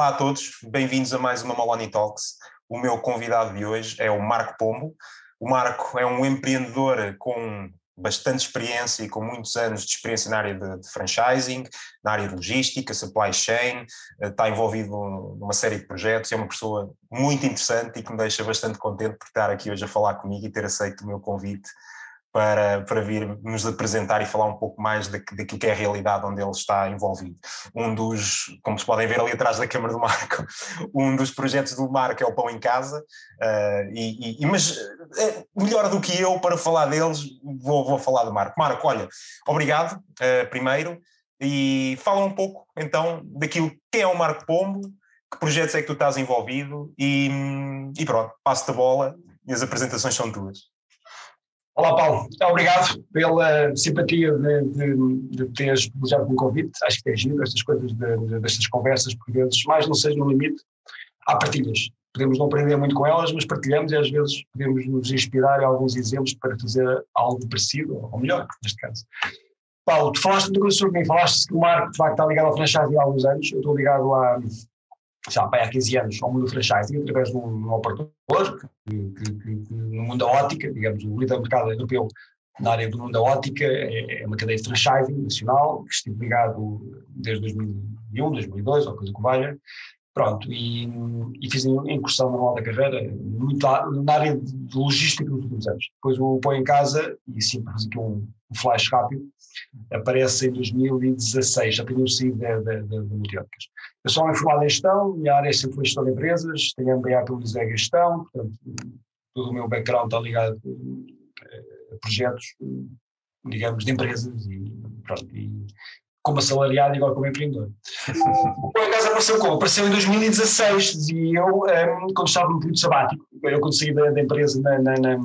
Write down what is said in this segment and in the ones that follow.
Olá a todos, bem-vindos a mais uma Maloney Talks. O meu convidado de hoje é o Marco Pombo. O Marco é um empreendedor com bastante experiência e com muitos anos de experiência na área de, de franchising, na área de logística, supply chain, eh, está envolvido numa série de projetos, é uma pessoa muito interessante e que me deixa bastante contente por estar aqui hoje a falar comigo e ter aceito o meu convite para, para vir nos apresentar e falar um pouco mais daquilo que é a realidade onde ele está envolvido. Um dos, como se podem ver ali atrás da câmara do Marco, um dos projetos do Marco é o Pão em Casa, uh, e, e, mas uh, melhor do que eu para falar deles, vou, vou falar do Marco. Marco, olha, obrigado uh, primeiro, e fala um pouco então daquilo que é o Marco Pombo, que projetos é que tu estás envolvido e, e pronto, passo-te a bola e as apresentações são tuas. Olá, Paulo. Obrigado pela simpatia de, de, de teres privilegiado com o convite. Acho que é giro estas coisas, de, de, destas conversas, por vezes, mais não seja no limite, há partilhas. Podemos não aprender muito com elas, mas partilhamos e às vezes podemos nos inspirar em alguns exemplos para fazer algo parecido, ou melhor, neste caso. Paulo, tu falaste sobre mim, falaste que o Marco de facto está ligado ao franchise há alguns anos, eu estou ligado a, já há 15 anos ao mundo do franchising através de um, um operador que, que, que, no mundo da ótica, digamos, o líder do mercado europeu na área do mundo da ótica é, é uma cadeia de franchising nacional que estive ligado desde 2001, 2002, ou coisa que valha. Pronto, e, e fiz a incursão normal da carreira muito na área de logística nos últimos anos. Depois o põe em casa, e sim, para fazer aqui um, um flash rápido, aparece em 2016, já tenho saído de multióticas. Eu sou formado em gestão, minha área é sempre foi gestão de empresas, tenho MBA pelo de Gestão, portanto, todo o meu background está ligado a projetos, digamos, de empresas e, pronto, e como assalariado e agora como empreendedor. Por acaso apareceu como? Apareceu em 2016, dizia eu, um, quando estava no período sabático, eu quando saí da, da empresa na, na, na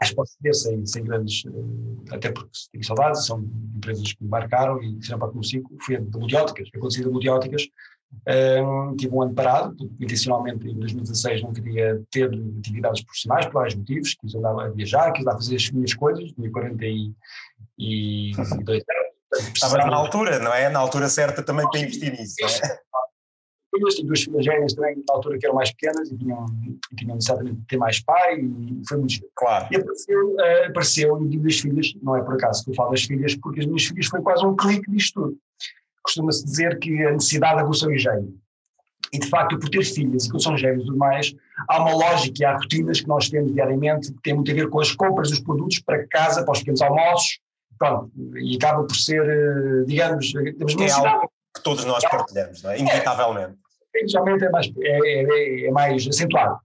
acho que posso dizer sem, sem grandes, eh, até porque tenho saudades, são empresas que me marcaram e fizeram parte consigo, fui de multióticas, eu conheci de multióticas, um, tive um ano parado, intencionalmente em 2016 não queria ter atividades profissionais por vários motivos, quis andar a viajar, quis andar a fazer as minhas coisas, tinha 42 anos. Estava na altura, não é? Na altura certa também para investir nisso, é? Filhas, tive duas filhas gêmeas também, na altura que eram mais pequenas e tinham, e tinham necessariamente de ter mais pai e foi muito Claro. E apareceu, uh, apareceu, e digo das filhas, não é por acaso que eu falo das filhas, porque as minhas filhas foi quase um clique disto tudo. Costuma-se dizer que a necessidade aguça o engenho. E de facto, por ter filhas e que são gêmeos e tudo mais, há uma lógica e há rotinas que nós temos diariamente que têm muito a ver com as compras dos produtos para casa, para os pequenos almoços, pronto, e acaba por ser, eh, digamos, temos é algo que todos nós partilhamos, não é? Inevitavelmente geralmente é mais, é, é, é, mais acentuado.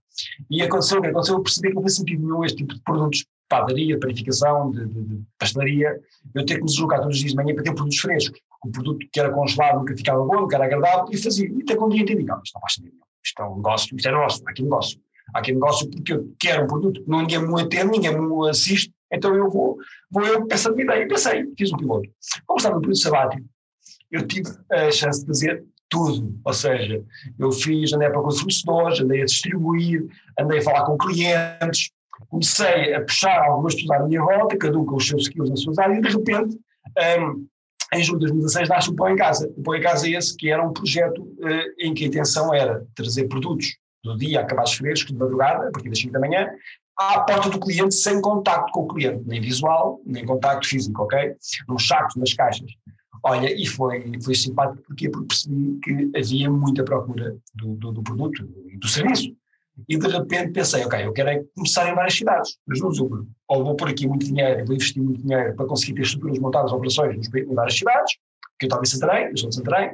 E aconteceu, aconteceu eu percebi que não sentido nenhum este tipo de produtos, padaria, panificação, de, de, de, pastelaria, eu ter que me deslocar todos os dias de manhã para ter produtos frescos. O produto que era congelado nunca ficava bom, nunca era agradável, e fazia. E até quando um dia entendi, não, isto não faz sentido, isto é um negócio, isto é negócio, há aqui negócio. Há aqui negócio porque eu quero um produto que ninguém me atende, ninguém me assiste, então eu vou, vou eu pensando uma ideia. Pensei, fiz um piloto. Como estava no período sabático, eu tive a chance de fazer tudo. Ou seja, eu fiz, andei para fornecedores, andei a distribuir, andei a falar com clientes, comecei a puxar algumas pessoas à minha volta, cada um com os seus skills nas suas áreas, e de repente, um, em julho de 2016, nasce o Pão em Casa. O Pão em Casa é esse que era um projeto uh, em que a intenção era trazer produtos do dia, acabados frescos, de madrugada, a partir das 5 da manhã, à porta do cliente, sem contacto com o cliente, nem visual, nem contacto físico, ok? Nos sacos, nas caixas. Olha, e foi, foi simpático porque, percebi que havia muita procura do, do, do produto e do, serviço. E de repente pensei, ok, eu quero é começar em várias cidades, mas não uma. Ou vou pôr aqui muito dinheiro, vou investir muito dinheiro para conseguir ter estruturas montadas, operações em várias cidades, que eu talvez Santarém, eu sou Santarém,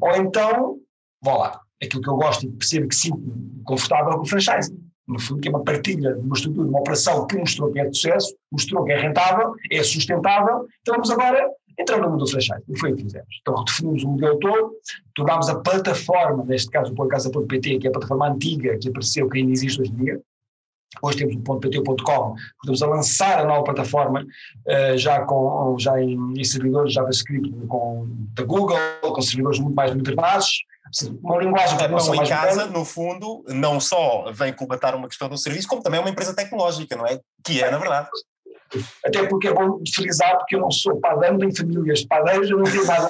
ou então, vou lá, aquilo que eu gosto e percebo que sinto confortável com o franchising. No fundo, que é uma partilha de uma estrutura, de uma operação que mostrou que é de sucesso, mostrou que é rentável, é sustentável, então vamos agora entramos no mundo do franchise, e foi o que fizemos. Então redefinimos o modelo todo, tornámos a plataforma, neste caso o Podcast.pt, que é a plataforma antiga que apareceu, que ainda existe hoje em dia, Hoje temos o .pt.com, estamos a lançar a nova plataforma uh, já, com, já em, em, servidores JavaScript com, da Google, com servidores muito mais modernados, uma linguagem que não em casa, moderna. no fundo, não só vem combatar uma questão do serviço, como também é uma empresa tecnológica, não é? Que é, na verdade. Até porque é bom frisar, porque eu não sou padeiro, nem famílias de eu não tenho nada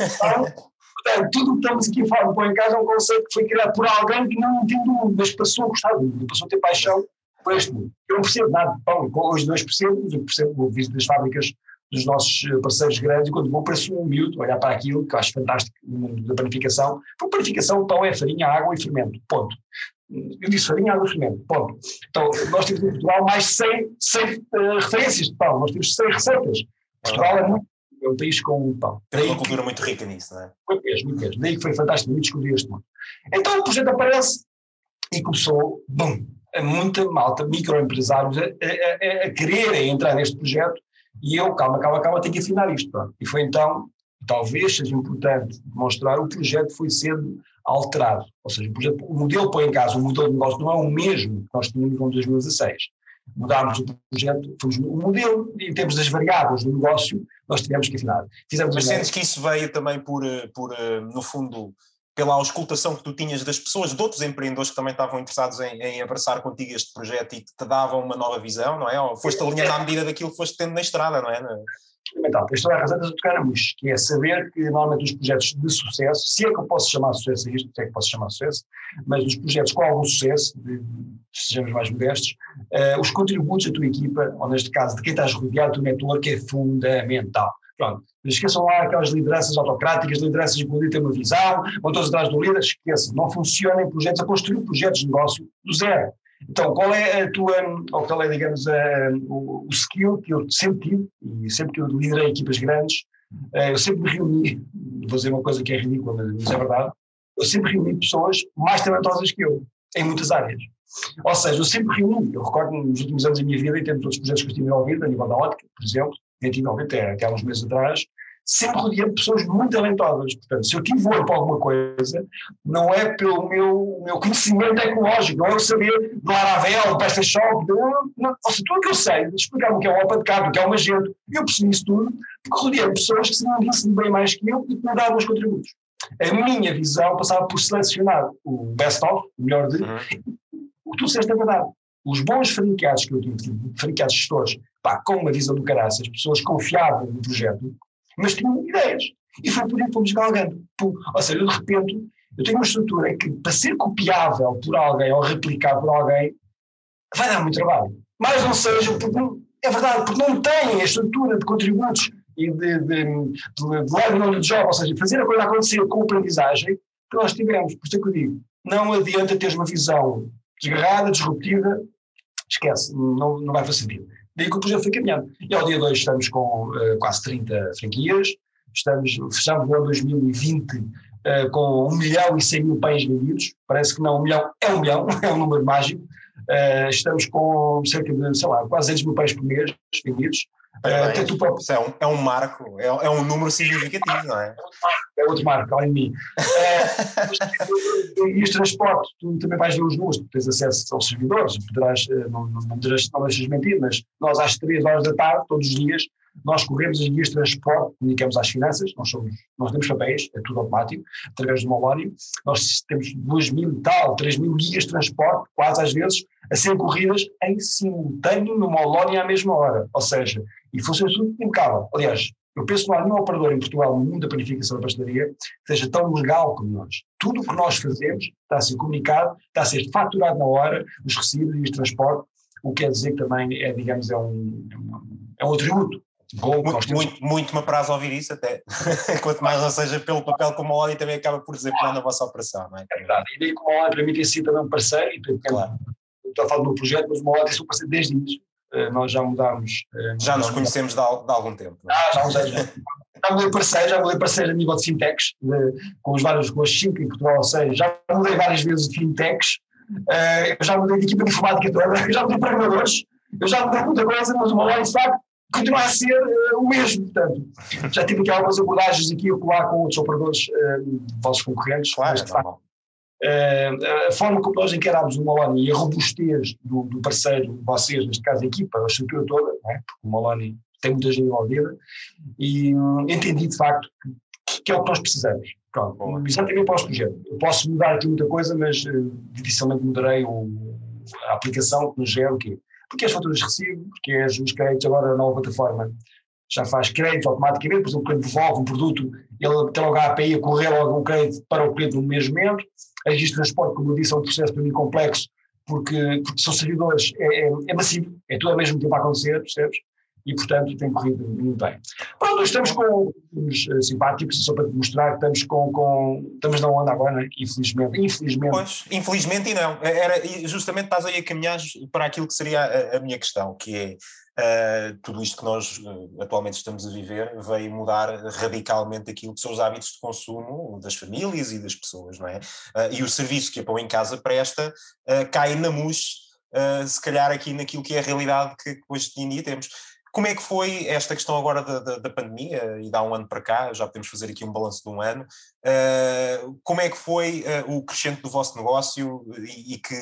Portanto, tudo o que estamos aqui a falar em Casa é um conceito que foi criado por alguém que não entende o mundo, mas passou a gostar do mundo, passou a ter paixão por este mundo. Eu não percebo nada de pão, hoje não percebo, eu percebo o visito das fábricas dos nossos eh, parceiros grandes, e quando vou pareço um miúdo olhar para aquilo, que acho fantástico no mundo da panificação. Por panificação, pão é farinha, água e fermento, ponto. Eu disse farinha, e fermento, ponto. Então, nós temos em Portugal mais 100, 100 uh, referências de pão, nós temos 100 receitas. Portugal é, muito, é um país com pão. Tem uma cultura muito rica nisso, não é? Muito mesmo, muito mesmo. Daí que foi fantástico muito descobrir este mundo. Então o projeto aparece e começou, bum, muita malta, microempresários a, a, a, quererem entrar neste projeto e eu, calma, calma, calma, tenho que afinar isto. Pronto. E foi então, talvez seja importante demonstrar, o projeto foi sendo alterado. Ou seja, o, projeto, o modelo põe em casa, o modelo de negócio não é o mesmo que nós tínhamos em 2016. Mudámos o projeto, fomos o modelo, em termos das variáveis do negócio, nós tivemos que afinar. Fizemos Mas sentes que isso veio também por, eh, por eh, no fundo, pela auscultação que tu tinhas das pessoas, de outros empreendedores que também estavam interessados em, em abraçar contigo este projeto e que te davam uma nova visão, não é? Ou foste alinhando à medida daquilo que foste tendo na estrada, não é? Fundamental. É a razão de tocarmos, que é saber que normalmente os projetos de sucesso, se é que eu posso chamar sucesso a isto, se é que posso chamar sucesso, mas os projetos com algum sucesso, de, sejamos mais modestos, uh, os contributos da tua equipa, ou neste caso de quem estás rodeado, do network, é fundamental. Pronto, não esqueçam lá aquelas lideranças autocráticas, lideranças que ter uma visão, vão todos atrás do líder, esqueçam, não funcionam projetos, a construir projetos de negócio do zero. Então, qual é a tua, ou qual é, digamos, a, o, o, skill que eu sempre tive, e sempre que eu liderei equipas grandes, eh, eu sempre me reuni, vou dizer uma coisa que é ridícula, mas é verdade, eu sempre reuni pessoas mais talentosas que eu, em muitas áreas. Ou seja, eu sempre reuni, eu recordo nos últimos anos da minha vida, e temos outros projetos que eu estive envolvido, a nível da ótica, por exemplo, efetivamente, até, até há uns meses atrás, sempre rodeado de pessoas muito talentosas. Portanto, se eu tive olho para alguma coisa, não é pelo meu, meu conhecimento tecnológico, não é eu saber do Laravel, do PrestaShop, não, não, ou seja, tudo o que eu sei, explicar o que é um OpenCAD, o que é um Magento, eu percebi isso tudo, porque rodeado de pessoas que se não dissem bem mais que eu e que me davam os contributos. A minha visão passava por selecionar o best-of, o melhor de, uhum. o que tu disseste é verdade. Os bons franqueados que eu tive, franqueados gestores, pá, com uma visão do caraças, pessoas confiavam no projeto, mas tinham ideias. E foi por isso que fomos galgando. Ou seja, de repente, eu tenho uma estrutura que, para ser copiável por alguém ou replicável por alguém, vai dar muito trabalho. Mas não seja, porque é verdade, porque não tem a estrutura de contributos e de, de, de, de learning job, ou seja, fazer a coisa acontecer com a aprendizagem que nós tivemos. Por isso é que eu digo, não adianta teres uma visão desgarrada, disruptiva, esquece, não, não vai fazer sentido. Daí que o projeto foi caminhando. E ao dia 2 estamos com uh, quase 30 franquias, estamos, fechamos o ano 2020 uh, com 1 milhão e 100 mil pães vendidos, parece que não, um milhão é um milhão, é um número mágico. Uh, estamos com cerca de, sei lá, quase 200 mil pães por mês vendidos. Parabéns. Uh, próprio... é, um, é um marco, é, é, um número significativo, não é? É outro marco, além de mim. Uh, e os transportes, tu também vais ver os números, tu tens acesso aos servidores, poderás, uh, não, não, não, não deixas mentir, mas nós às 3 horas da tarde, todos os dias, nós corremos as guias de transporte, comunicamos às finanças, nós, somos, nós temos papéis, é tudo automático, através do Molónio, nós temos 2 mil tal, 3 mil guias de transporte, quase às vezes, a serem corridas em simultâneo no Molónio à mesma hora, ou seja, e funciona tudo impecável. Aliás, eu penso que não há nenhum operador em Portugal, no mundo da planificação da pastelaria, que seja tão legal como nós. Tudo o que nós fazemos está a ser comunicado, está a ser faturado na hora, os recibos e os transportes, o que quer dizer que também é, digamos, é um, é um atributo Muito, muito, muito me apraz ouvir isso até. Quanto mais não seja pelo papel como a Oli também acaba por desempenhar na vossa operação, não é? É verdade. E daí como a para mim tem sido também um parceiro, e claro. estou a falar do meu projeto, mas o Oli tem sido um parceiro desde o início. Uh, nós já mudámos. Uh, já nos conhecemos de, de, algum tempo. É? Ah, já uns anos. já mudei parceiro, já mudei parceiro a nível de fintechs, de, com os vários, com as 5 em Portugal, ou seja, já mudei várias vezes de fintechs, uh, eu já mudei de equipa de informática toda, já mudei de programadores, eu já mudei muita coisa, mas o Oli de facto continua a ser uh, o mesmo. Portanto, já tive aqui algumas abordagens aqui a colar com outros operadores, uh, vossos concorrentes, claro, mas de facto, uh, a forma como nós encarámos o Maloney e a robustez do, do, parceiro, vocês, neste caso a equipa, a estrutura toda, é? porque o Maloney tem muita gente envolvida, e um, entendi de facto que, que, é o que nós precisamos. Pronto, exatamente para o projeto. Eu posso mudar aqui muita coisa, mas uh, dificilmente mudarei o, a aplicação que nos gera o quê? Porque as faturas de recibo, porque as, os créditos agora na nova plataforma já faz crédito automaticamente, por exemplo, quando devolve um produto, ele tem logo a API a correr logo um crédito para o cliente no mesmo momento. A registro de transporte, como eu disse, é um processo para mim complexo, porque, porque são servidores, é, é, é massivo, é tudo ao mesmo tempo a acontecer, percebes? E, portanto, tem corrido muito bem. Pronto, estamos com uns uh, simpáticos, só para mostrar que estamos com, com estamos na onda agora, infelizmente. Infelizmente. Pois, infelizmente e não. Era, justamente estás aí a caminhar para aquilo que seria a, a minha questão, que é Uh, tudo isto que nós uh, atualmente estamos a viver veio mudar radicalmente aquilo que são os hábitos de consumo das famílias e das pessoas, não é? Uh, e o serviço que a Pão em Casa presta cai na mousse, se calhar aqui naquilo que é a realidade que hoje em dia temos. Como é que foi esta questão agora da, da, da, pandemia, e dá um ano para cá, já podemos fazer aqui um balanço de um ano, uh, como é que foi uh, o crescente do vosso negócio? E, e, que,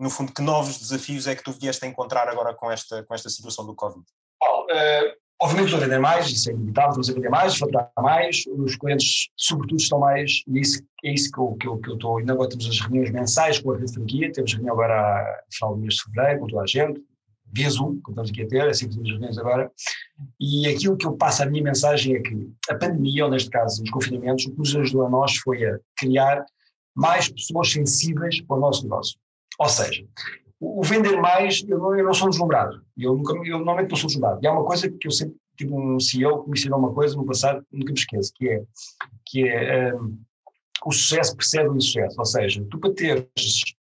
no fundo, que novos desafios é que tu vieste a encontrar agora com esta, com esta situação do Covid? Bom, uh, obviamente estou a vender mais, isso é inevitável, estamos a vender mais, faturar mais, os clientes sobretudo estão mais, e é isso, é isso que, eu, que, eu, que eu estou, ainda agora temos as reuniões mensais com a rede franquia, temos reunião agora no final do mês de fevereiro com toda a gente, via Zoom, como estamos aqui a ter, é assim que as reuniões agora, e aquilo que eu passo a minha mensagem é que a pandemia, ou neste caso os confinamentos, o que nos ajudou a nós foi a criar mais pessoas sensíveis para o nosso negócio. Ou seja, o, vender mais, eu não, eu não sou deslumbrado, eu, nunca, eu normalmente não sou deslumbrado, e há uma coisa que eu sempre tive um CEO que me ensinou uma coisa no passado, nunca me esqueço, que é, que é um, o sucesso precede o insucesso, ou seja, tu para teres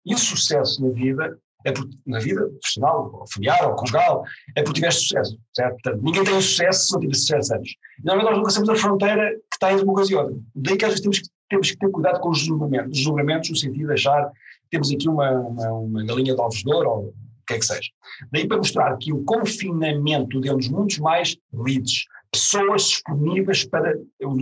insucesso na vida, é na vida profissional, ou familiar, ou conjugal, é porque tiveste sucesso, certo? Portanto, ninguém tem sucesso se não tiver sucesso antes. E normalmente nós nunca sabemos a fronteira que está entre uma coisa e outra. Daí que às vezes temos que, temos que ter cuidado com os julgamentos, os julgamentos no sentido de achar que temos aqui uma, uma, uma galinha de ovos de ouro, ou o que é que seja. Daí para mostrar que o confinamento deu-nos muitos mais leads, pessoas disponíveis para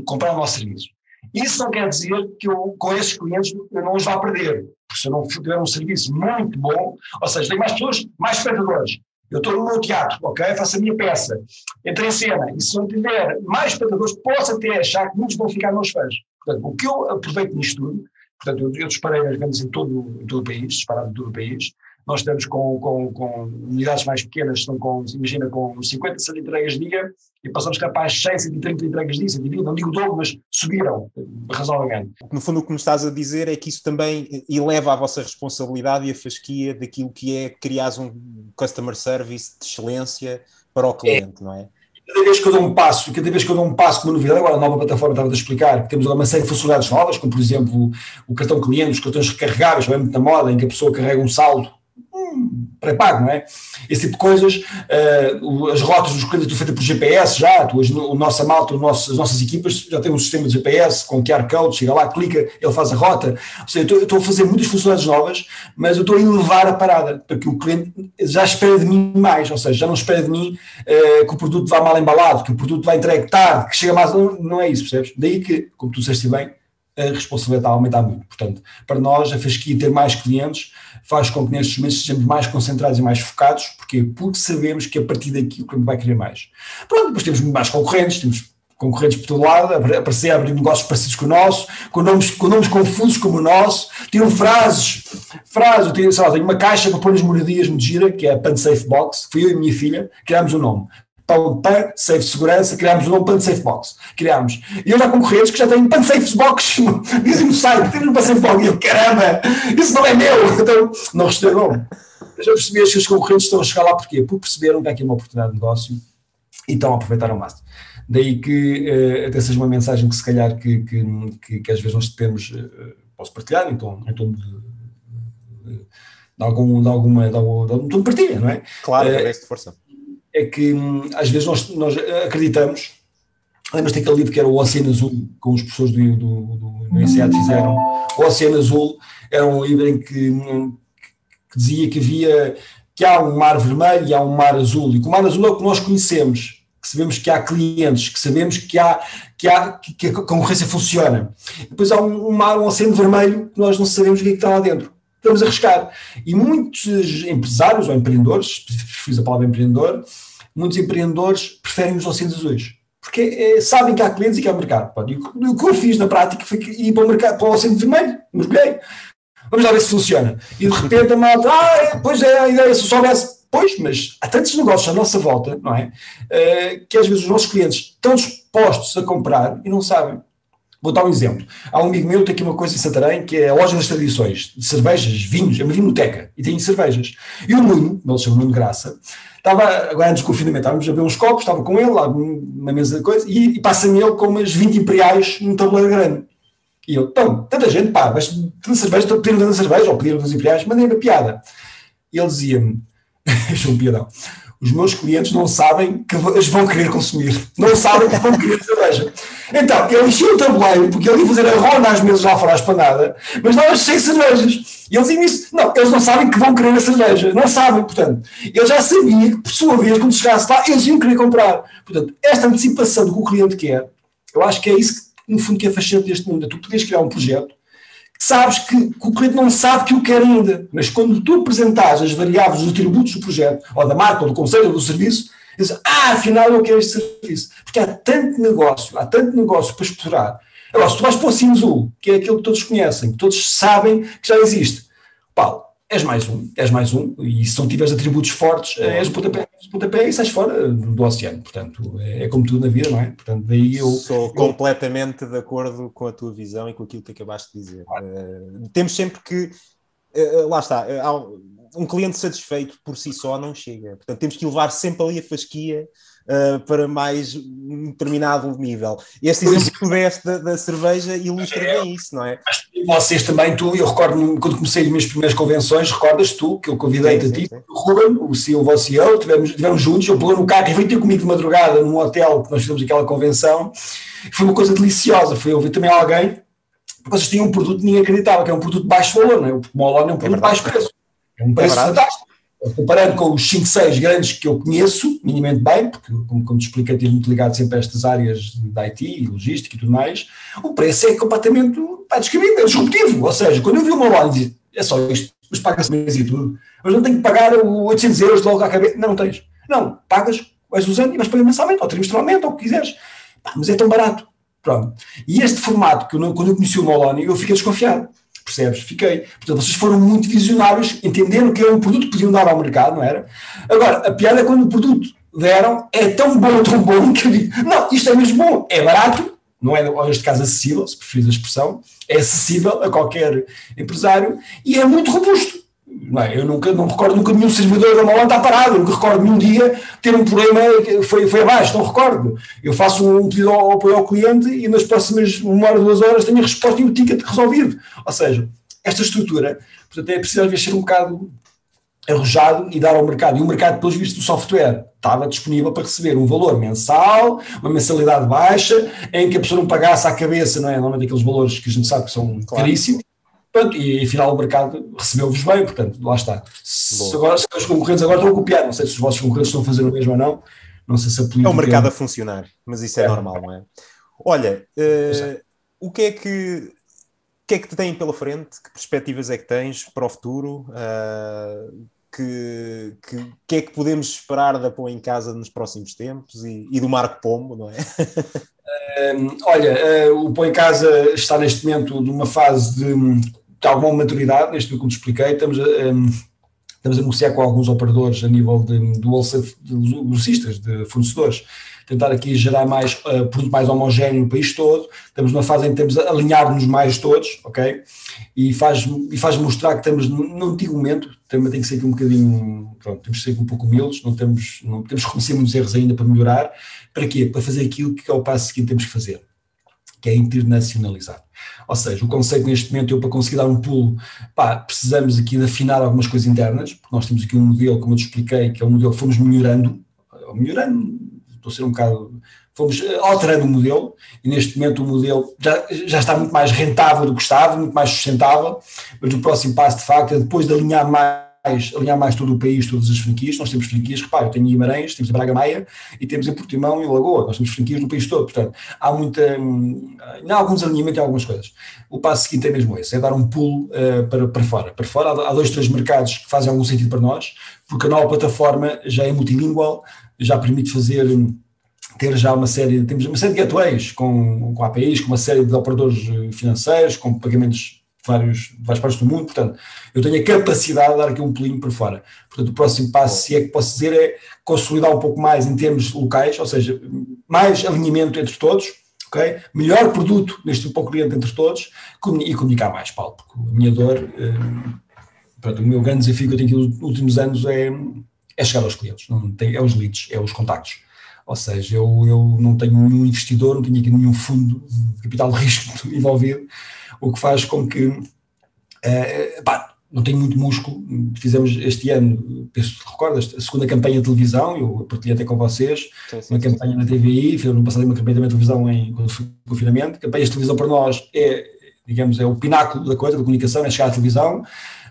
comprar o nosso serviço. Isso não quer dizer que eu, com esses clientes, eu não os vá perder. Porque se eu não tiver um serviço muito bom, ou seja, tem mais pessoas, mais espectadores. Eu estou no meu teatro, ok? Faço a minha peça, entrei em cena, e se não tiver mais espectadores, posso até achar que muitos vão ficar meus fãs. Portanto, o que eu aproveito nisto tudo, portanto, eu, eu disparei as vendas em todo, em todo o país, disparado em todo o país, nós estamos com, com, com unidades mais pequenas, estão com, imagina, com 50, 60 entregas dia e passamos capaz de 100, 130 entregas dia, 120, não digo dobro, mas subiram razoavelmente. No fundo, o que me estás a dizer é que isso também eleva a vossa responsabilidade e a fasquia daquilo que é criar um customer service de excelência para o cliente, é. não é? cada vez que eu dou um passo, cada vez que eu dou um passo com uma novidade, agora a nova plataforma estava a explicar, que temos agora uma série de funcionalidades novas, como por exemplo o cartão cliente, os cartões recarregáveis, é muito na moda, em que a pessoa carrega um saldo pré-pago, não é? Esse tipo de coisas, uh, as rotas dos estão feitas por GPS já, tu, a nossa malta, nosso, as nossas equipas já têm um sistema de GPS com QR Code, chega lá, clica, ele faz a rota. Ou seja, eu estou, a fazer muitas funcionalidades novas, mas eu estou a elevar a parada, para que o cliente já espera de mim mais, ou seja, já não espera de mim uh, que o produto vá mal embalado, que o produto vá entregue tarde, que chega mais. Não, não é isso, percebes? Daí que, como tu disseste bem, a responsabilidade está a aumentar muito. Portanto, para nós, a fasquia ter mais clientes faz com que nestes momentos sejamos mais concentrados e mais focados. Porquê? Porque sabemos que a partir daqui o cliente vai querer mais. Pronto, depois temos mais concorrentes, temos concorrentes por todo lado, aparecer a abrir negócios parecidos com o nosso, com nomes, com nomes confusos como o nosso, tiram frases, frases, eu tenho, sei lá, tenho uma caixa para pôr as moradias muito gira, que é a Pan Safe Box, fui eu e a minha filha, criámos o um nome para PAN Safe Segurança, criámos o nome PAN Safe Box. Criámos. E eu já concorrentes que já têm PAN Safe Box, dizem no site, temos um PAN Safe Box. E eu, caramba, isso não é meu. Então, não restei nome. Já percebi que os concorrentes estão a chegar lá porquê? Porque perceberam que há aqui uma oportunidade de negócio e estão a aproveitar ao máximo. Daí que uh, até seja uma mensagem que se calhar que, que, que, que às vezes nós temos, uh, posso partilhar em tom de, de, de, algum, de alguma, de, algum, de, algum, de partilha, não é? Claro, uh, de força é que hum, às vezes nós, nós acreditamos, lembras-te aquele livro que era o Oceano Azul, com os professores do, do, do, do INSEAD fizeram, o Oceano Azul era um livro em que, hum, que, dizia que havia, que há um mar vermelho e há um mar azul, e que o mar azul é o que nós conhecemos, que sabemos que há clientes, que sabemos que, há, que, há, que a concorrência funciona. Depois há um, um mar, um oceano vermelho, que nós não sabemos o que é que está lá dentro vamos arriscar. E muitos empresários ou empreendedores, prefiro a palavra empreendedor, muitos empreendedores preferem os oceanos azuis. Porque é, sabem que há clientes e que há mercado. E o que eu fiz na prática foi ir para o mercado, para o oceano vermelho, mergulhei. Vamos lá ver se funciona. E de repente a malta, ah, pois é, a ideia, se eu soubesse, Pois, mas há tantos negócios à nossa volta, não é? Uh, que às vezes os nossos clientes estão dispostos a comprar e não sabem. Vou dar um exemplo. Há um amigo meu que tem aqui uma coisa em Santarém, que é a loja das tradições, de cervejas, vinhos, é uma vinoteca, e tem cervejas. E o Nuno, ele chama Nuno Graça, estava, agora antes do confinamento, estávamos a ver uns copos, estava com ele, lá numa mesa de coisa, e, e passa-me ele com umas 20 imperiais num tabuleiro grande. E eu, então, tanta gente, pá, mas tanta cerveja, pedindo tanta cerveja, ou pediram dos imperiais, mandei uma piada. E ele dizia-me, achou um piadão, os meus clientes não sabem que eles vão querer consumir, não sabem que vão querer cerveja. Então, ele enchia o tabuleiro, porque ele ia fazer a ronda às mesas lá fora à espanada, mas cheio de cervejas. E eles isso. Não, eles não sabem que vão querer a cerveja, não sabem, portanto. Ele já sabia que, por sua vez, quando chegasse lá, eles iam querer comprar. Portanto, esta antecipação do que o cliente quer, eu acho que é isso que no fundo, que é fascinante deste mundo. É tu podes criar um projeto que sabes que, que, o cliente não sabe que o quer ainda, mas quando tu apresentares as variáveis, os atributos do projeto, ou da marca, ou do conceito, ou do serviço, dizes, ah, afinal eu quero este serviço. Porque há tanto negócio, há tanto negócio para explorar. Agora, se tu vais para o Cinzul, que é aquilo que todos conhecem, que todos sabem que já existe, Paulo, és mais um, és mais um, e se não tiveres atributos fortes, és o pontapé, pontapé e sais fora do oceano. Portanto, é, é, como tudo na vida, não é? Portanto, daí eu. Sou eu... completamente de acordo com a tua visão e com aquilo que acabaste de dizer. Uh, temos sempre que. Uh, lá está, uh, um cliente satisfeito por si só não chega. Portanto, temos que levar sempre ali a fasquia uh, para mais um determinado nível. Este exemplo que deste da, da, cerveja ilustra é, bem isso, não é? Vocês também, tu, eu recordo quando comecei as minhas primeiras convenções, recordas tu que eu convidei-te a ti, o Ruben, o CEO, o CEO, tivemos, tivemos juntos, eu peguei no carro e veio ter comigo de madrugada num hotel que nós fizemos aquela convenção. Foi uma coisa deliciosa, foi ouvir também alguém vocês tinham um produto que ninguém acreditava, que é um produto de baixo valor, não é? O Molon é um produto é de baixo preço. É um preço fantástico comparando com os 5, 6 grandes que eu conheço, minimamente bem, porque, como, como te expliquei, estive muito ligado sempre a estas áreas de IT, logística e tudo mais, o preço é completamente pá, descabido, é disruptivo. Ou seja, quando eu vi uma loja é só isto, mas paga-se mês e tudo, mas não tenho que pagar 800 euros logo à cabeça. Não, não tens. Não, pagas, vais usando e vais pagar mensalmente, ou trimestralmente, ou o que quiseres. Pá, mas é tão barato. Pronto. E este formato, que eu, quando eu conheci o Moloni, eu fiquei desconfiado percebes? Fiquei. Portanto, vocês foram muito visionários, entenderam que era um produto que podiam dar ao mercado, não era? Agora, a piada é quando o produto deram, é tão bom, tão bom, que eu digo, não, isto é mesmo bom, é barato, não é, neste caso, acessível, se preferir a expressão, é acessível a qualquer empresário e é muito robusto. Não é? Eu nunca, não recordo nunca nenhum servidor da Molan estar parado, nunca recordo nenhum dia ter um problema que foi, foi abaixo, não recordo. Eu faço um pedido ao apoio ao cliente e nas próximas uma hora, duas horas tenho a resposta e o ticket resolvido. Ou seja, esta estrutura, portanto, é preciso às vezes ser um bocado arrojado e dar ao mercado. E o mercado, pelos vistos do software, estava disponível para receber um valor mensal, uma mensalidade baixa, em que a pessoa não pagasse à cabeça, não é? Normalmente aqueles valores que a gente sabe que são claro. caríssimos, Pronto, e afinal o mercado recebeu-vos bem, portanto, lá está. Se, agora, se os concorrentes agora estão a copiar, não sei se os vossos concorrentes estão a fazer o mesmo ou não, não sei se a política... É o mercado a funcionar, mas isso é, é. normal, não é? Olha, uh, o que é que o que é que te têm pela frente? Que perspectivas é que tens para o futuro? Uh, que, que, que, é que podemos esperar da Pão em Casa nos próximos tempos e, e do Marco Pombo, não é? uh, olha, uh, o Pão em Casa está neste momento numa fase de de alguma maturidade, neste que eu expliquei, estamos a, um, estamos a negociar com alguns operadores a nível de, do wholesale, de fornecedores, tentar aqui gerar mais uh, produto mais homogéneo no país todo, estamos numa fase em que temos a alinhar-nos mais todos, ok? E faz, e faz mostrar que estamos num antigo momento, também tem que ser aqui um bocadinho, pronto, temos que ser um pouco humildes, não temos, não, temos que reconhecer muitos erros ainda para melhorar, para quê? Para fazer aquilo que é o passo seguinte temos que fazer, que é internacionalizar. Ou seja, o conceito neste momento, eu para conseguir dar um pulo, pá, precisamos aqui de afinar algumas coisas internas, porque nós temos aqui um modelo, como eu te expliquei, que é um modelo que fomos melhorando, melhorando, estou a ser um bocado, fomos alterando o modelo, e neste momento o modelo já, já está muito mais rentável do que estava, muito mais sustentável, mas o próximo passo de facto é depois de alinhar mais, alinhar mais todo o país, todas as franquias. Nós temos franquias, repare, eu tenho em Guimarães, temos em Braga Maia e temos em Portimão e Lagoa. Nós temos franquias no país todo. Portanto, há muita. Hum, há alguns alinhamentos em algumas coisas. O passo seguinte é mesmo esse: é dar um pulo uh, para, para fora. Para fora, há, há dois, três mercados que fazem algum sentido para nós, porque a nova plataforma já é multilingual, já permite fazer hum, ter já uma série, temos uma série de gateways com, com APIs, com uma série de operadores eh, financeiros, com pagamentos vários, várias partes do mundo, portanto, eu tenho a capacidade de dar aqui um pulinho para fora. Portanto, o próximo passo, se é que posso dizer, é consolidar um pouco mais em termos locais, ou seja, mais alinhamento entre todos, ok? Melhor produto neste para o cliente entre todos e comunicar mais, Paulo, porque a minha dor, um, o meu grande desafio que eu tenho nos últimos anos é, é chegar aos clientes, não tem, é os leads, é os contactos. Ou seja, eu, eu não tenho nenhum investidor, não tenho aqui nenhum fundo de capital de risco envolvido, o que faz com que uh, pá, não tenho muito músculo. Fizemos este ano, penso que recordas, a segunda campanha de televisão, eu partilhei até com vocês, sim, sim, uma sim, campanha na TVI, fizemos no passado uma campanha de televisão em confinamento. Campanhas de televisão para nós é, digamos, é o pináculo da coisa, da comunicação, é chegar à televisão,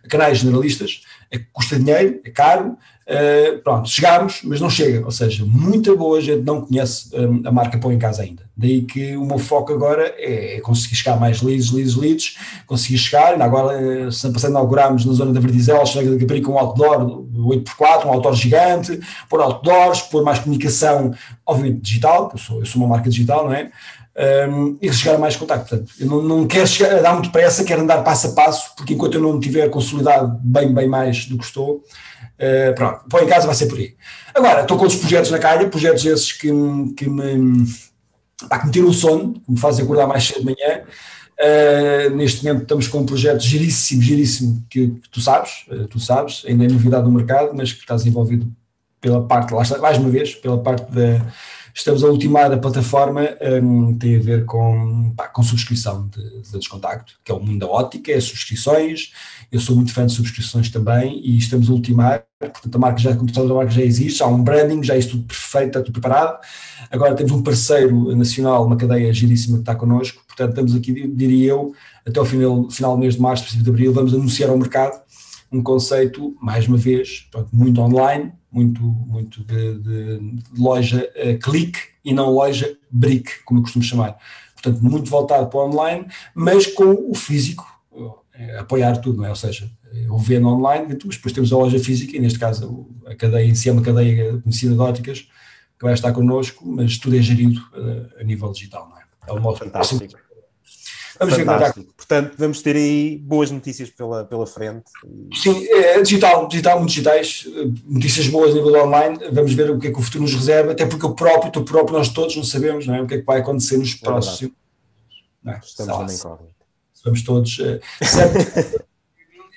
canais generalistas, é, custa dinheiro, é caro, Uh, pronto, chegámos, mas não chega, ou seja, muita boa gente não conhece um, a marca Põe em Casa ainda. Daí que o meu foco agora é conseguir chegar mais leads, leads, leads, conseguir chegar, agora, uh, passando inauguramos na zona da Verdizela, chega daqui a com um outdoor 8x4, um outdoor gigante, pôr outdoors, pôr mais comunicação, obviamente digital, eu sou, eu sou uma marca digital, não é? Um, e chegar a mais contacto. Portanto, eu não, não quero chegar, dar muito pressa, quero andar passo a passo, porque enquanto eu não tiver consolidado bem, bem mais do que estou, uh, pronto, põe em casa vai ser por aí. Agora, estou com outros projetos na calha, projetos esses que, que me, pá, que me tiram o sono, que me fazem acordar mais cedo de manhã. Uh, neste momento estamos com um projeto giríssimo, giríssimo, que, que tu sabes, uh, tu sabes, ainda é novidade no mercado, mas que estás envolvido pela parte, lá está, mais uma vez, pela parte da Estamos a ultimar a plataforma, um, tem a ver com, pá, com subscrição de, de descontacto, que é o mundo da ótica, é subscrições. Eu sou muito fã de subscrições também e estamos a ultimar. Portanto, a marca já, como a marca já existe, há um branding, já é tudo perfeito, está tudo preparado. Agora temos um parceiro nacional, uma cadeia giríssima que está connosco. Portanto, estamos aqui, diria eu, até o final, final do mês de março, princípio de abril, vamos anunciar ao mercado um conceito, mais uma vez, muito online, muito, muito de, de, loja uh, clique e não loja brick, como eu costumo chamar. Portanto, muito voltado para o online, mas com o físico uh, apoiar tudo, não é? Ou seja, eu vendo online, depois temos a loja física, e neste caso a cadeia em si é uma cadeia conhecida de óticas, que vai estar connosco, mas tudo é gerido uh, a nível digital, não é? É um modo fantástico. Vamos Fantástico. ver Portanto, vamos ter aí boas notícias pela, pela frente. Sim, é digital, digital, muito digitais, notícias boas a nível online. Vamos ver o que é que o futuro nos reserva, até porque eu próprio, tu próprio, nós todos não sabemos não é? o que é que vai acontecer nos é próximos. É Estamos na incógnita. Vamos todos. Uh,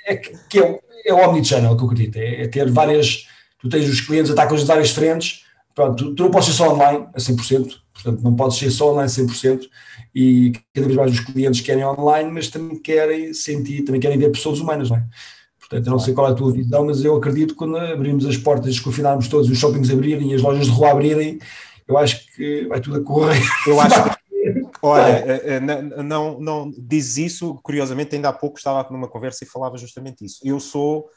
é que, que é, é o omnichannel que eu acredito, é, é, ter várias. Tu tens os clientes a estar com as várias frentes, pronto, tu, não podes ser só online a 100%, portanto, não podes ser só online a 100% e cada vez mais os clientes querem online, mas também querem sentir, também querem ver pessoas humanas, não é? Portanto, eu não sei qual é a tua visão, mas eu acredito que quando abrimos as portas, desconfinarmos todos, os shoppings abrirem, as lojas de rua abrirem, eu acho que vai tudo a correr. Eu acho que, olha, eh, eh, não, não diz isso, curiosamente, ainda há pouco estava numa conversa e falava justamente isso. Eu sou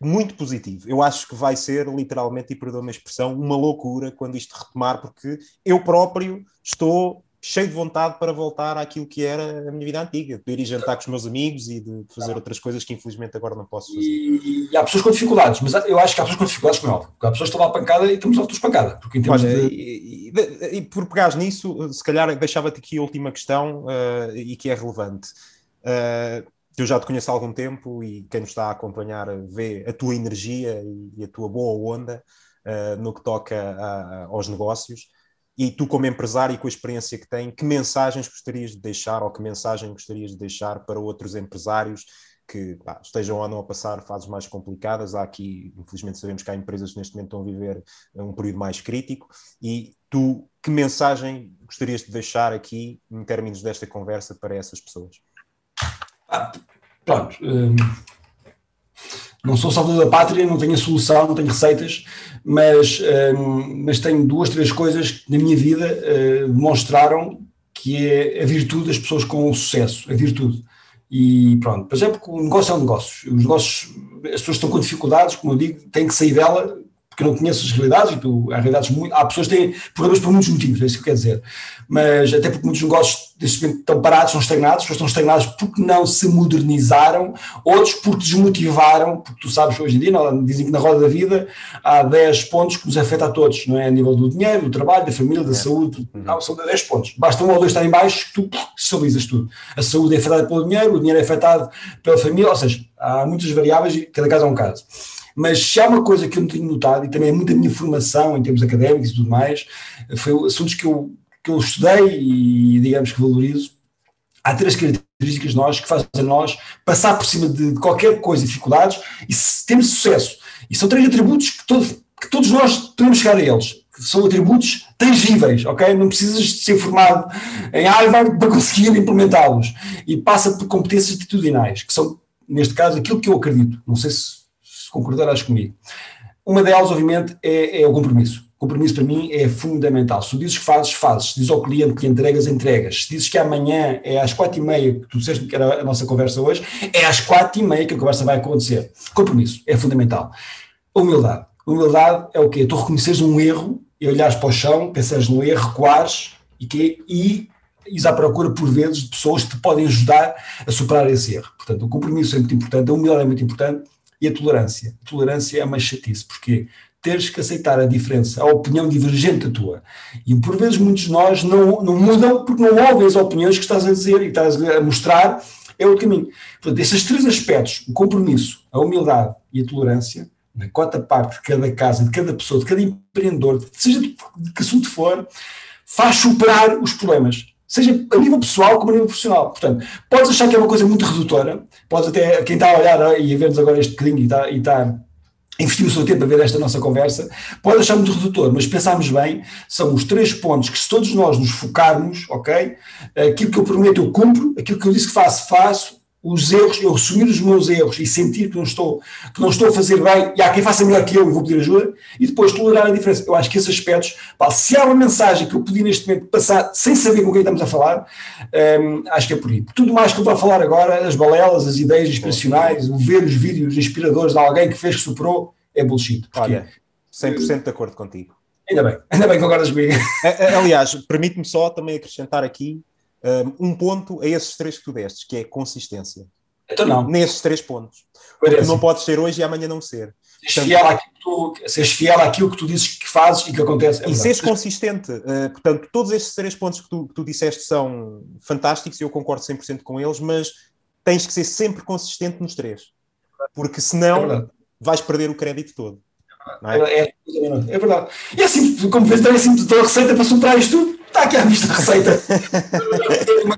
muito positivo. Eu acho que vai ser, literalmente, e perdoa-me a expressão, uma loucura quando isto retomar, porque eu próprio estou cheio de vontade para voltar àquilo que era a minha vida antiga, de ir e jantar com os meus amigos e de fazer outras coisas que infelizmente agora não posso fazer. E, e há pessoas com dificuldades, mas eu acho que há pessoas com dificuldades, é óbvio, há pessoas que estão lá pancada e estamos outros pancada. Porque em Olha, de... e, e, e, por pegares nisso, se calhar deixava-te aqui a última questão uh, e que é relevante. Uh, eu já te conheço há algum tempo e quem nos está a acompanhar vê a tua energia e, a tua boa onda uh, no que toca a, a, aos negócios. E tu, como empresário e com a experiência que tem, que mensagens gostarias de deixar ou que mensagem gostarias de deixar para outros empresários que pá, estejam ou não a passar fases mais complicadas? Há aqui, infelizmente, sabemos que há empresas que neste momento estão a viver um período mais crítico. E tu, que mensagem gostarias de deixar aqui, em termos desta conversa, para essas pessoas? Ah, pronto. Hum, não sou salvador da pátria, não tenho a solução, não tenho receitas, mas, um, mas tenho duas, três coisas que na minha vida uh, demonstraram que é a virtude das pessoas com sucesso, a virtude. E pronto, por exemplo, o negócio é um negócio. Os negócios, as pessoas estão com dificuldades, como eu digo, têm que sair dela, porque não conheço as realidades e tu, há realidades muito, há pessoas que têm problemas por muitos motivos, é isso que eu quero dizer. Mas até porque muitos negócios neste momento estão parados, estão estagnados, pessoas estão estagnadas porque não se modernizaram, outros porque desmotivaram, porque tu sabes hoje em dia, não, dizem que na roda da vida há 10 pontos que nos afetam a todos, não é? A nível do dinheiro, do trabalho, da família, da é. saúde, uhum. não, são 10 pontos. Basta um ou dois estar em baixo que tu estabilizas tudo. A saúde é afetada pelo dinheiro, o dinheiro é afetado pela família, ou seja, há muitas variáveis e cada caso é um caso. Mas se há uma coisa que eu não tenho notado, e também é muita minha formação em termos académicos e tudo mais, foi assuntos que eu, que eu estudei e, digamos, que valorizo. Há três características nós que fazem a nós passar por cima de qualquer coisa, dificuldades, e temos sucesso. E são três atributos que, todo, que todos nós podemos chegar a eles. São atributos tangíveis, ok? Não precisas de ser formado em Harvard para conseguir implementá-los. E passa por competências atitudinais, que são, neste caso, aquilo que eu acredito. Não sei se concordarás comigo. Uma delas, obviamente, é, é o compromisso. O compromisso para mim é fundamental. Se tu dizes que fazes, fazes. Se dizes ao cliente que entregas, entregas. Se dizes que amanhã é às quatro e meia, que tu disseste que era a nossa conversa hoje, é às quatro e meia que a conversa vai acontecer. Compromisso é fundamental. Humildade. Humildade é o quê? Tu reconheceres um erro e olhares para o chão, pensares no erro, recuares e, que, e ires à procura, por vezes, de pessoas que te podem ajudar a superar esse erro. Portanto, o compromisso é muito importante, a humildade é muito importante e a tolerância. A tolerância é uma chatice, porque teres que aceitar a diferença, a opinião divergente da tua. E por vezes muitos de nós não, não mudam porque não ouvem as opiniões que estás a dizer e estás a mostrar, é o caminho. Portanto, esses três aspectos, o compromisso, a humildade e a tolerância, na cota parte de cada casa, de cada pessoa, de cada empreendedor, seja de que assunto for, faz superar os problemas seja a nível pessoal como a nível profissional. Portanto, podes achar que é uma coisa muito redutora, podes até, quem está a olhar e a ver-nos agora este bocadinho e está, e está investir o seu tempo a ver esta nossa conversa, pode achar muito redutor, mas pensarmos bem, são os três pontos que se todos nós nos focarmos, ok? Aquilo que eu prometo eu cumpro, aquilo que eu disse que faço, faço, os erros, eu assumir os meus erros e sentir que não estou, que não estou a fazer bem, e há quem faça melhor que eu e vou pedir ajuda, e depois tolerar a diferença. Eu acho que esses aspectos, pá, se há uma mensagem que eu podia neste momento passar sem saber com quem estamos a falar, hum, acho que é por aí. Tudo mais que eu estou a falar agora, as balelas, as ideias inspiracionais, o ver os vídeos inspiradores de alguém que fez, que superou, é bullshit. Olha, 100% de acordo contigo. Ainda bem, ainda bem que concordas comigo. Aliás, permite-me só também acrescentar aqui um ponto a esses três que tu destes, que é consistência. Então não. Nesses três pontos. Porque não pode ser hoje e amanhã não ser. Seres fiel, àquilo que tu, seres fiel àquilo que tu dizes que fazes e que acontece. É e seres consistente. Uh, portanto, todos estes três pontos que tu, que tu disseste são fantásticos e eu concordo 100% com eles, mas tens que ser sempre consistente nos três. Porque senão é vais perder o crédito todo. É? É, é, é, verdade. E assim, como vês, também assim, toda a receita para superar isto tudo está aqui à vista a receita. uma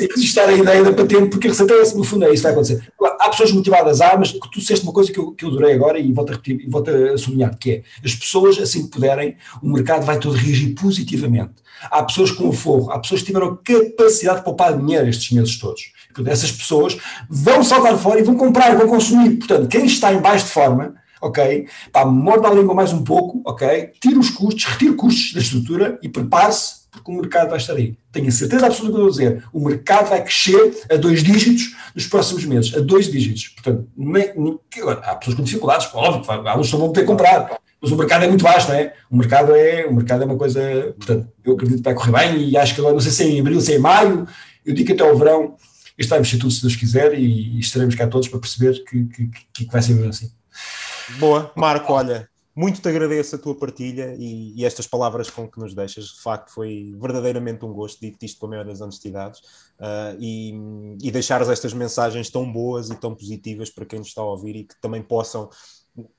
e registrar a ideia da patente, porque a receita é, no fundo é isso que vai acontecer. Há pessoas motivadas, há, mas tu disseste uma coisa que eu, que eu adorei agora e volto a repetir, e volto a sublinhar, que é, as pessoas, assim que puderem, o mercado vai todo reagir positivamente. Há pessoas com forro, há pessoas que tiveram capacidade de poupar dinheiro estes meses todos. Portanto, essas pessoas vão saltar fora e vão comprar, vão consumir. Portanto, quem está em baixo de forma, ok? Pá, morda a língua mais um pouco, ok? Tira os custos, retira custos da estrutura e prepare-se porque o mercado vai estar aí. Tenho a certeza absoluta que eu vou dizer. O mercado vai crescer a dois dígitos nos próximos meses, a dois dígitos. Portanto, nem, nem, há pessoas com dificuldades, óbvio, alguns não vão ter que comprar, mas o mercado é muito vasto, não é? O mercado é, o mercado é uma coisa, portanto, eu acredito que vai correr bem e acho que agora, não sei se é em abril, se é em maio, eu digo que até ao verão mexer tudo se Deus quiser e, e estaremos cá todos para perceber que, que, que vai ser mesmo assim. Boa, Marco, olha, muito te agradeço a tua partilha e, e, estas palavras com que nos deixas. De facto, foi verdadeiramente um gosto, digo-te isto com a maior das honestidades, uh, e, e deixares estas mensagens tão boas e tão positivas para quem nos está a ouvir e que também possam,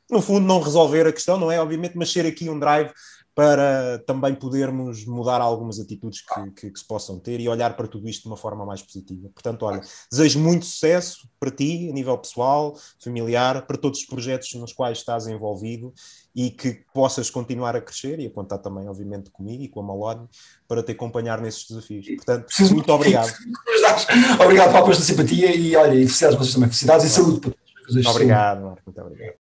no fundo, não resolver a questão, não é? Obviamente, mas ser aqui um drive para também podermos mudar algumas atitudes que, que, que, se possam ter e olhar para tudo isto de uma forma mais positiva. Portanto, olha, desejo muito sucesso para ti, a nível pessoal, familiar, para todos os projetos nos quais estás envolvido e que possas continuar a crescer e a contar também, obviamente, comigo e com a Malone para te acompanhar nesses desafios. Portanto, Preciso muito obrigado. obrigado pela aposta da simpatia e olha, e felicidades vocês também. Felicidades e saúde para todos. Obrigado, Marco. Muito obrigado.